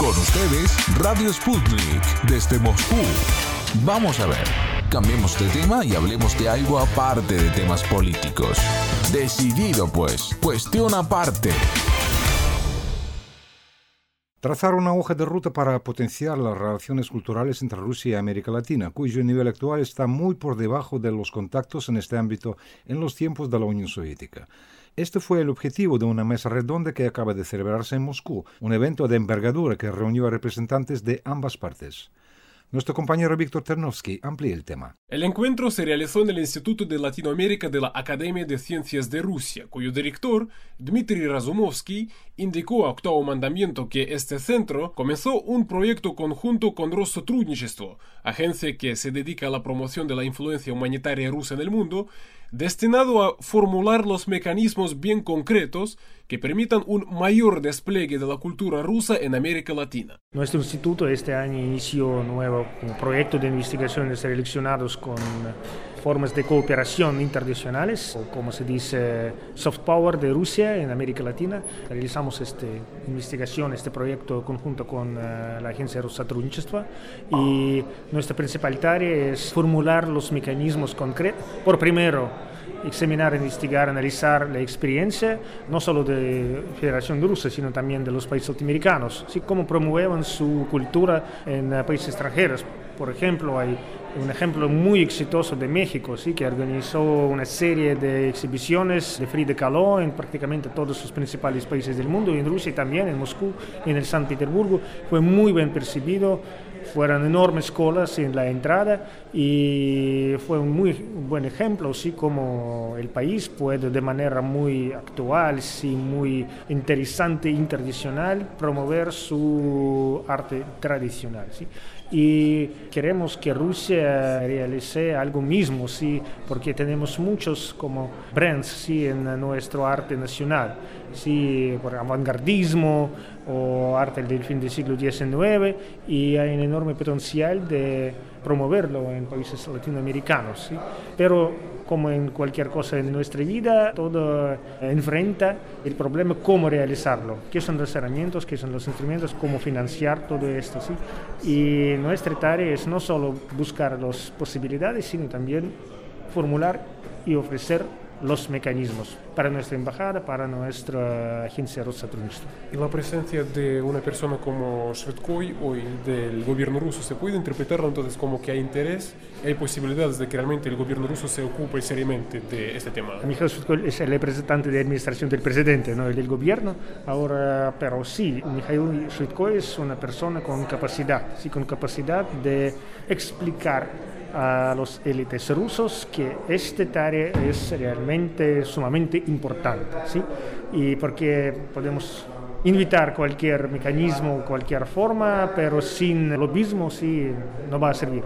Con ustedes, Radio Sputnik, desde Moscú. Vamos a ver, cambiemos de tema y hablemos de algo aparte de temas políticos. Decidido pues, cuestión aparte. Trazar una hoja de ruta para potenciar las relaciones culturales entre Rusia y América Latina, cuyo nivel actual está muy por debajo de los contactos en este ámbito en los tiempos de la Unión Soviética. Este fue el objetivo de una mesa redonda que acaba de celebrarse en Moscú, un evento de envergadura que reunió a representantes de ambas partes. Nuestro compañero Víctor Ternovsky amplía el tema. El encuentro se realizó en el Instituto de Latinoamérica de la Academia de Ciencias de Rusia, cuyo director, Dmitry Razumovsky, indicó a Octavo Mandamiento que este centro comenzó un proyecto conjunto con Rosotrudnichestvo, agencia que se dedica a la promoción de la influencia humanitaria rusa en el mundo, destinado a formular los mecanismos bien concretos que permitan un mayor despliegue de la cultura rusa en América Latina. Nuestro instituto este año inició un nuevo proyecto de investigaciones relacionados con formas de cooperación internacionales, o como se dice, soft power de Rusia en América Latina. Realizamos esta investigación, este proyecto conjunto con uh, la Agencia Rusa Trunchestva y nuestra principal tarea es formular los mecanismos concretos. Por primero, examinar, investigar, analizar la experiencia, no solo de Federación Rusa, sino también de los países latinoamericanos, así como promueven su cultura en uh, países extranjeros. Por ejemplo, hay un ejemplo muy exitoso de México, ¿sí? que organizó una serie de exhibiciones de Frida Kahlo en prácticamente todos los principales países del mundo, y en Rusia también, en Moscú, en el San Petersburgo. Fue muy bien percibido, fueron enormes colas en la entrada y fue un muy buen ejemplo, así como el país puede de manera muy actual, sí, muy interesante, internacional, promover su arte tradicional. ¿sí? y queremos que Rusia realice algo mismo, ¿sí? porque tenemos muchos como brands ¿sí? en nuestro arte nacional, ¿sí? por avantgardismo o arte del fin del siglo XIX y hay un enorme potencial de promoverlo en países latinoamericanos. ¿sí? Pero como en cualquier cosa en nuestra vida, todo enfrenta el problema cómo realizarlo, qué son los herramientas, qué son los instrumentos, cómo financiar todo esto. ¿sí? Y nuestra tarea es no solo buscar las posibilidades, sino también formular y ofrecer los mecanismos para nuestra embajada, para nuestra agencia Rosatrunista. ¿Y la presencia de una persona como Shvetkoy hoy del gobierno ruso se puede interpretar entonces como que hay interés, hay posibilidades de que realmente el gobierno ruso se ocupe seriamente de este tema? Mikhail Shvetkoy es el representante de administración del presidente, no el del gobierno, ahora, pero sí, Mikhail Shvetkoy es una persona con capacidad, sí, con capacidad de explicar a los élites rusos que esta tarea es realmente sumamente importante, ¿sí? Y porque podemos invitar cualquier mecanismo, cualquier forma, pero sin lo mismo sí no va a servir.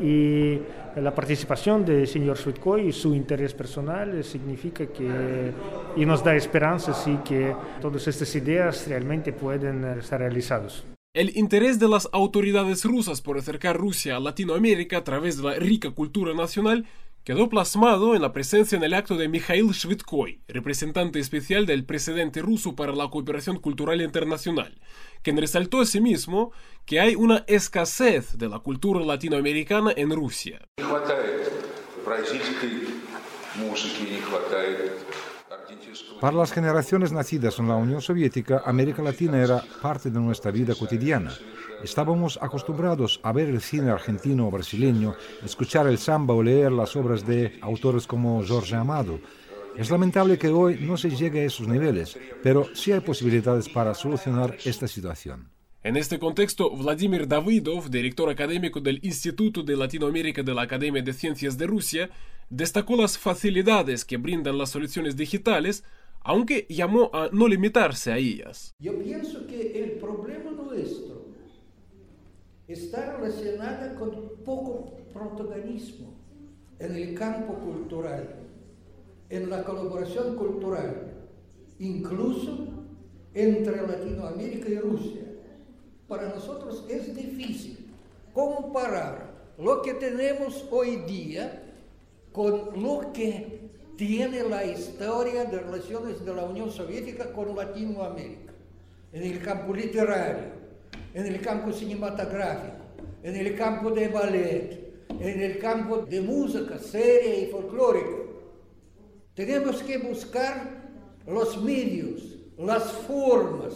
Y la participación del señor Shvitkoy y su interés personal significa que y nos da esperanza sí que todas estas ideas realmente pueden ser realizadas. El interés de las autoridades rusas por acercar Rusia a Latinoamérica a través de la rica cultura nacional quedó plasmado en la presencia en el acto de Mikhail Shvitkoy, representante especial del presidente ruso para la cooperación cultural internacional, quien resaltó asimismo que hay una escasez de la cultura latinoamericana en Rusia. Para las generaciones nacidas en la Unión Soviética, América Latina era parte de nuestra vida cotidiana. Estábamos acostumbrados a ver el cine argentino o brasileño, escuchar el samba o leer las obras de autores como Jorge Amado. Es lamentable que hoy no se llegue a esos niveles, pero sí hay posibilidades para solucionar esta situación. En este contexto, Vladimir Davidov, director académico del Instituto de Latinoamérica de la Academia de Ciencias de Rusia, destacó las facilidades que brindan las soluciones digitales, aunque llamó a no limitarse a ellas. Yo pienso que el problema nuestro está relacionado con poco protagonismo en el campo cultural, en la colaboración cultural, incluso entre Latinoamérica y Rusia. Para nosotros es difícil comparar lo que tenemos hoy día con lo que tiene la historia de relaciones de la Unión Soviética con Latinoamérica, en el campo literario, en el campo cinematográfico, en el campo de ballet, en el campo de música seria y folclórica. Tenemos que buscar los medios, las formas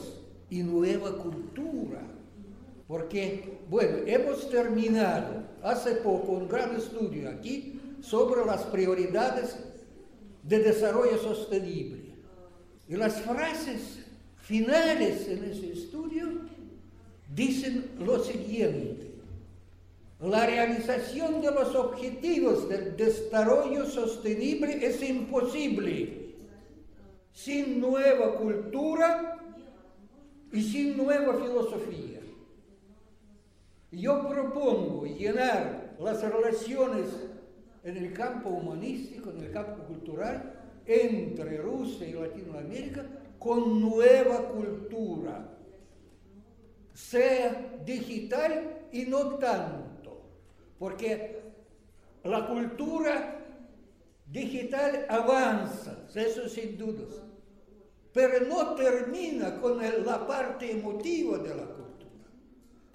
y nueva cultura. Porque, bueno, hemos terminado hace poco un gran estudio aquí sobre las prioridades de desarrollo sostenible. Y las frases finales en ese estudio dicen lo siguiente. La realización de los objetivos del desarrollo sostenible es imposible sin nueva cultura y sin nueva filosofía. Yo propongo llenar las relaciones en el campo humanístico, en el campo cultural, entre Rusia y Latinoamérica con nueva cultura, sea digital y no tanto, porque la cultura digital avanza, eso sin dudas, pero no termina con la parte emotiva de la cultura,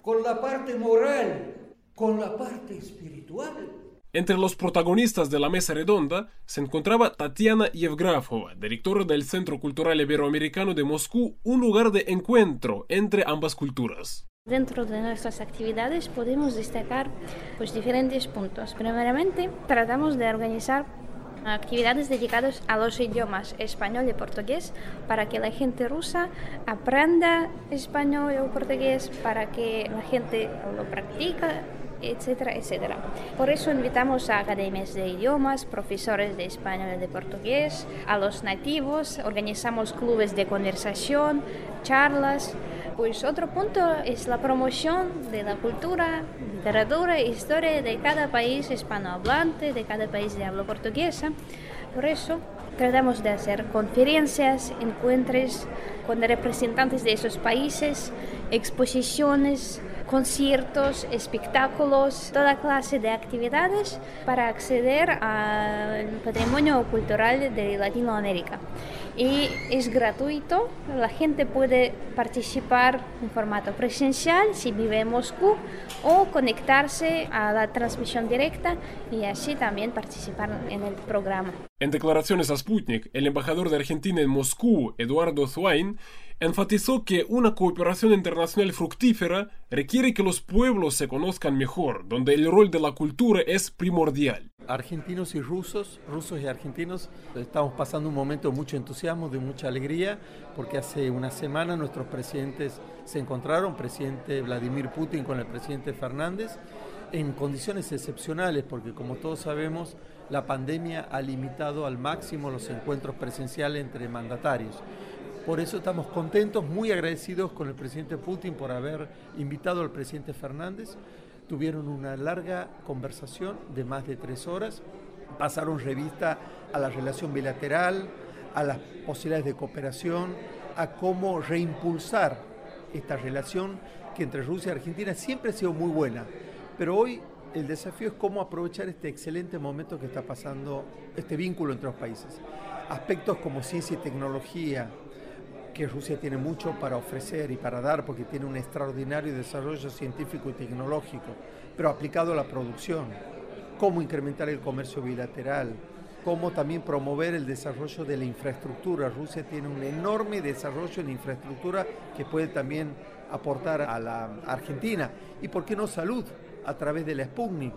con la parte moral, con la parte espiritual. Entre los protagonistas de la mesa redonda se encontraba Tatiana Yevgrafova, directora del Centro Cultural Iberoamericano de Moscú, un lugar de encuentro entre ambas culturas. Dentro de nuestras actividades podemos destacar pues, diferentes puntos. Primeramente, tratamos de organizar actividades dedicadas a los idiomas español y portugués para que la gente rusa aprenda español o portugués, para que la gente lo practique etcétera, etcétera. Por eso invitamos a academias de idiomas, profesores de español y de portugués, a los nativos, organizamos clubes de conversación, charlas. Pues otro punto es la promoción de la cultura, literatura e historia de cada país hispanohablante, de cada país de habla portuguesa. Por eso tratamos de hacer conferencias, encuentros con representantes de esos países, exposiciones, conciertos, espectáculos, toda clase de actividades para acceder al patrimonio cultural de Latinoamérica. Y es gratuito, la gente puede participar en formato presencial si vive en Moscú o conectarse a la transmisión directa y así también participar en el programa. En declaraciones a Sputnik, el embajador de Argentina en Moscú, Eduardo Zwain, enfatizó que una cooperación internacional fructífera requiere que los pueblos se conozcan mejor, donde el rol de la cultura es primordial. Argentinos y rusos, rusos y argentinos, estamos pasando un momento de mucho entusiasmo, de mucha alegría, porque hace una semana nuestros presidentes se encontraron, presidente Vladimir Putin con el presidente Fernández, en condiciones excepcionales, porque como todos sabemos, la pandemia ha limitado al máximo los encuentros presenciales entre mandatarios. Por eso estamos contentos, muy agradecidos con el presidente Putin por haber invitado al presidente Fernández. Tuvieron una larga conversación de más de tres horas, pasaron revista a la relación bilateral, a las posibilidades de cooperación, a cómo reimpulsar esta relación que entre Rusia y Argentina siempre ha sido muy buena. Pero hoy el desafío es cómo aprovechar este excelente momento que está pasando, este vínculo entre los países. Aspectos como ciencia y tecnología, que Rusia tiene mucho para ofrecer y para dar porque tiene un extraordinario desarrollo científico y tecnológico, pero aplicado a la producción, cómo incrementar el comercio bilateral, cómo también promover el desarrollo de la infraestructura. Rusia tiene un enorme desarrollo en infraestructura que puede también aportar a la Argentina. ¿Y por qué no salud? A través de la Sputnik,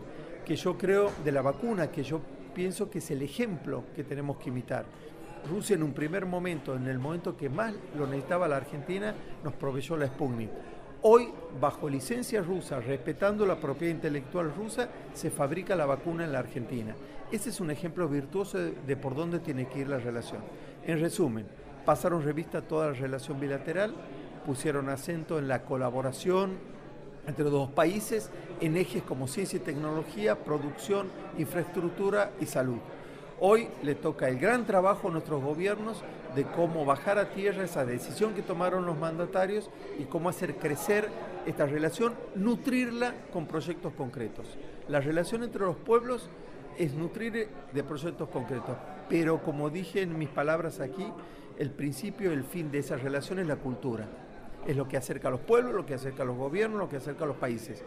que yo creo, de la vacuna, que yo pienso que es el ejemplo que tenemos que imitar. Rusia en un primer momento, en el momento que más lo necesitaba la Argentina, nos proveyó la Sputnik. Hoy, bajo licencia rusa, respetando la propiedad intelectual rusa, se fabrica la vacuna en la Argentina. Ese es un ejemplo virtuoso de, por dónde tiene que ir la relación. En resumen, pasaron revista toda la relación bilateral, pusieron acento en la colaboración entre los dos países en ejes como ciencia y tecnología, producción, infraestructura y salud. Hoy le toca el gran trabajo a nuestros gobiernos de cómo bajar a tierra esa decisión que tomaron los mandatarios y cómo hacer crecer esta relación, nutrirla con proyectos concretos. La relación entre los pueblos es nutrir de proyectos concretos, pero como dije en mis palabras aquí, el principio y el fin de esa relación es la cultura. Es lo que acerca a los pueblos, lo que acerca a los gobiernos, lo que acerca a los países.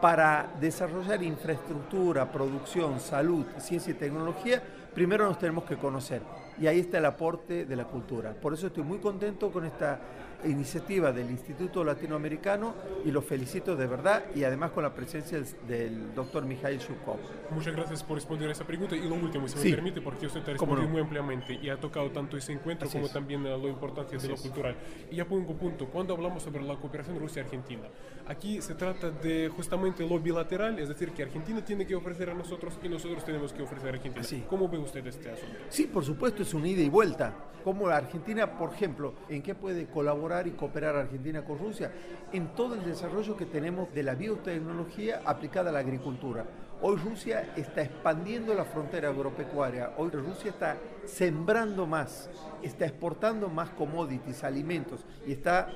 Para desarrollar infraestructura, producción, salud, ciencia y tecnología, primero nos tenemos que conocer. Y ahí está el aporte de la cultura. Por eso estoy muy contento con esta iniciativa del Instituto Latinoamericano y lo felicito de verdad y además con la presencia del, doctor Mikhail Shukov. Muchas gracias por responder a esa pregunta y lo último, si me permite, porque usted ha respondido muy ampliamente y ha tocado tanto ese encuentro como también lo importante de lo cultural. Y ya pongo un punto, cuando hablamos sobre la cooperación Rusia-Argentina, aquí se trata de justamente lo bilateral, es decir, que Argentina tiene que ofrecer a nosotros y nosotros tenemos que ofrecer a Argentina. ¿Cómo ve usted este asunto? Sí, por supuesto, es un ida y vuelta. Como la Argentina, por ejemplo, ¿en qué puede colaborar? Y cooperar Argentina con Rusia en todo el desarrollo que tenemos de la biotecnología aplicada a la agricultura. Hoy Rusia está expandiendo la frontera agropecuaria, hoy Rusia está sembrando más, está exportando más commodities, alimentos y está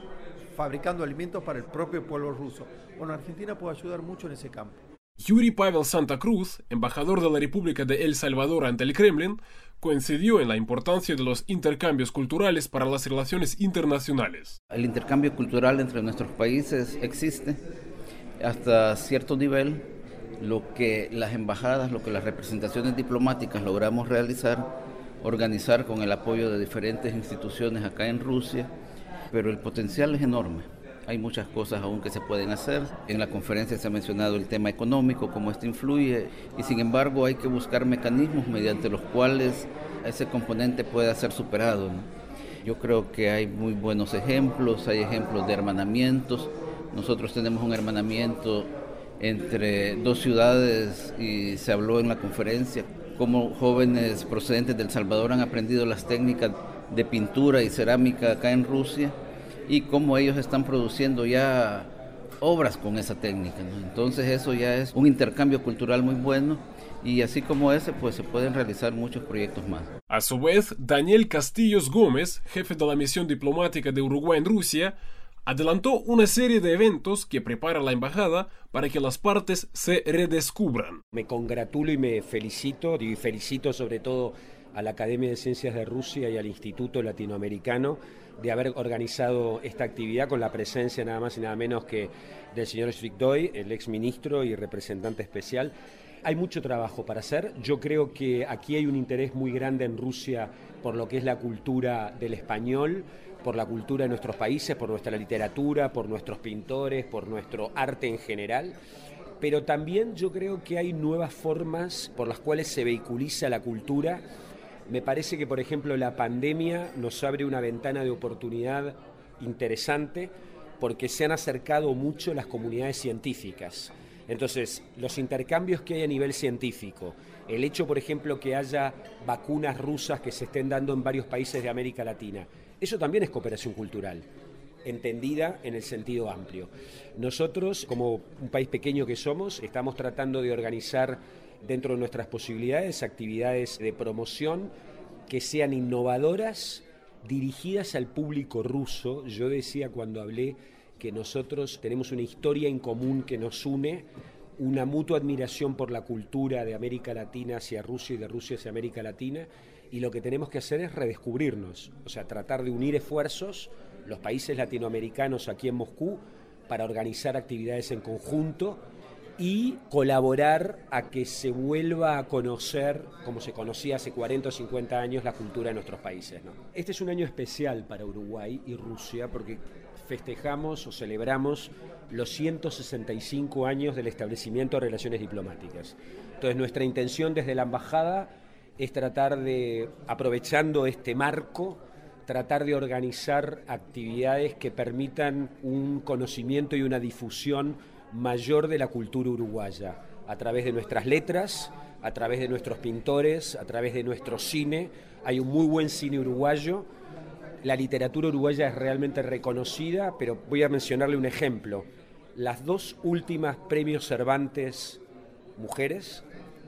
fabricando alimentos para el propio pueblo ruso. Bueno, Argentina puede ayudar mucho en ese campo. Yuri Pavel Santa Cruz, embajador de la República de El Salvador ante el Kremlin, coincidió en la importancia de los intercambios culturales para las relaciones internacionales. El intercambio cultural entre nuestros países existe hasta cierto nivel. Lo que las embajadas, lo que las representaciones diplomáticas logramos realizar, organizar con el apoyo de diferentes instituciones acá en Rusia, pero el potencial es enorme. Hay muchas cosas aún que se pueden hacer. En la conferencia se ha mencionado el tema económico, cómo esto influye, y sin embargo hay que buscar mecanismos mediante los cuales ese componente pueda ser superado. Yo creo que hay muy buenos ejemplos, hay ejemplos de hermanamientos. Nosotros tenemos un hermanamiento entre dos ciudades y se habló en la conferencia cómo jóvenes procedentes del Salvador han aprendido las técnicas de pintura y cerámica acá en Rusia y cómo ellos están produciendo ya obras con esa técnica. Entonces eso ya es un intercambio cultural muy bueno y así como ese, pues se pueden realizar muchos proyectos más. A su vez, Daniel Castillos Gómez, jefe de la misión diplomática de Uruguay en Rusia, adelantó una serie de eventos que prepara la embajada para que las partes se redescubran. Me congratulo y me felicito, y felicito sobre todo a la Academia de Ciencias de Rusia y al Instituto Latinoamericano de haber organizado esta actividad con la presencia nada más y nada menos que del señor Svikdoy, el ex ministro y representante especial. Hay mucho trabajo para hacer. Yo creo que aquí hay un interés muy grande en Rusia por lo que es la cultura del español, por la cultura de nuestros países, por nuestra literatura, por nuestros pintores, por nuestro arte en general. Pero también yo creo que hay nuevas formas por las cuales se vehiculiza la cultura me parece que, por ejemplo, la pandemia nos abre una ventana de oportunidad interesante porque se han acercado mucho las comunidades científicas. Entonces, los intercambios que hay a nivel científico, el hecho, por ejemplo, que haya vacunas rusas que se estén dando en varios países de América Latina, eso también es cooperación cultural entendida en el sentido amplio. Nosotros, como un país pequeño que somos, estamos tratando de organizar dentro de nuestras posibilidades actividades de promoción que sean innovadoras, dirigidas al público ruso. Yo decía cuando hablé que nosotros tenemos una historia en común que nos une, una mutua admiración por la cultura de América Latina hacia Rusia y de Rusia hacia América Latina, y lo que tenemos que hacer es redescubrirnos, o sea, tratar de unir esfuerzos, los países latinoamericanos aquí en Moscú, para organizar actividades en conjunto y colaborar a que se vuelva a conocer, como se conocía hace 40 o 50 años, la cultura de nuestros países. Este es un año especial para Uruguay y Rusia porque festejamos o celebramos los 165 años del establecimiento de relaciones diplomáticas. Entonces nuestra intención desde la embajada es tratar de, aprovechando este marco, tratar de organizar actividades que permitan un conocimiento y una difusión mayor de la cultura uruguaya, a través de nuestras letras, a través de nuestros pintores, a través de nuestro cine. Hay un muy buen cine uruguayo. La literatura uruguaya es realmente reconocida, pero voy a mencionarle un ejemplo. Las dos últimas premios Cervantes mujeres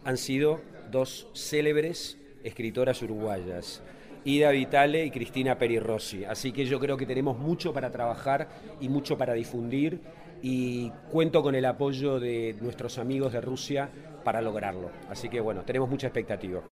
han sido dos célebres escritoras uruguayas. Ida Vitale y Cristina Peri Rossi. Así que yo creo que tenemos mucho para trabajar y mucho para difundir y cuento con el apoyo de nuestros amigos de Rusia para lograrlo. Así que bueno, tenemos mucha expectativa.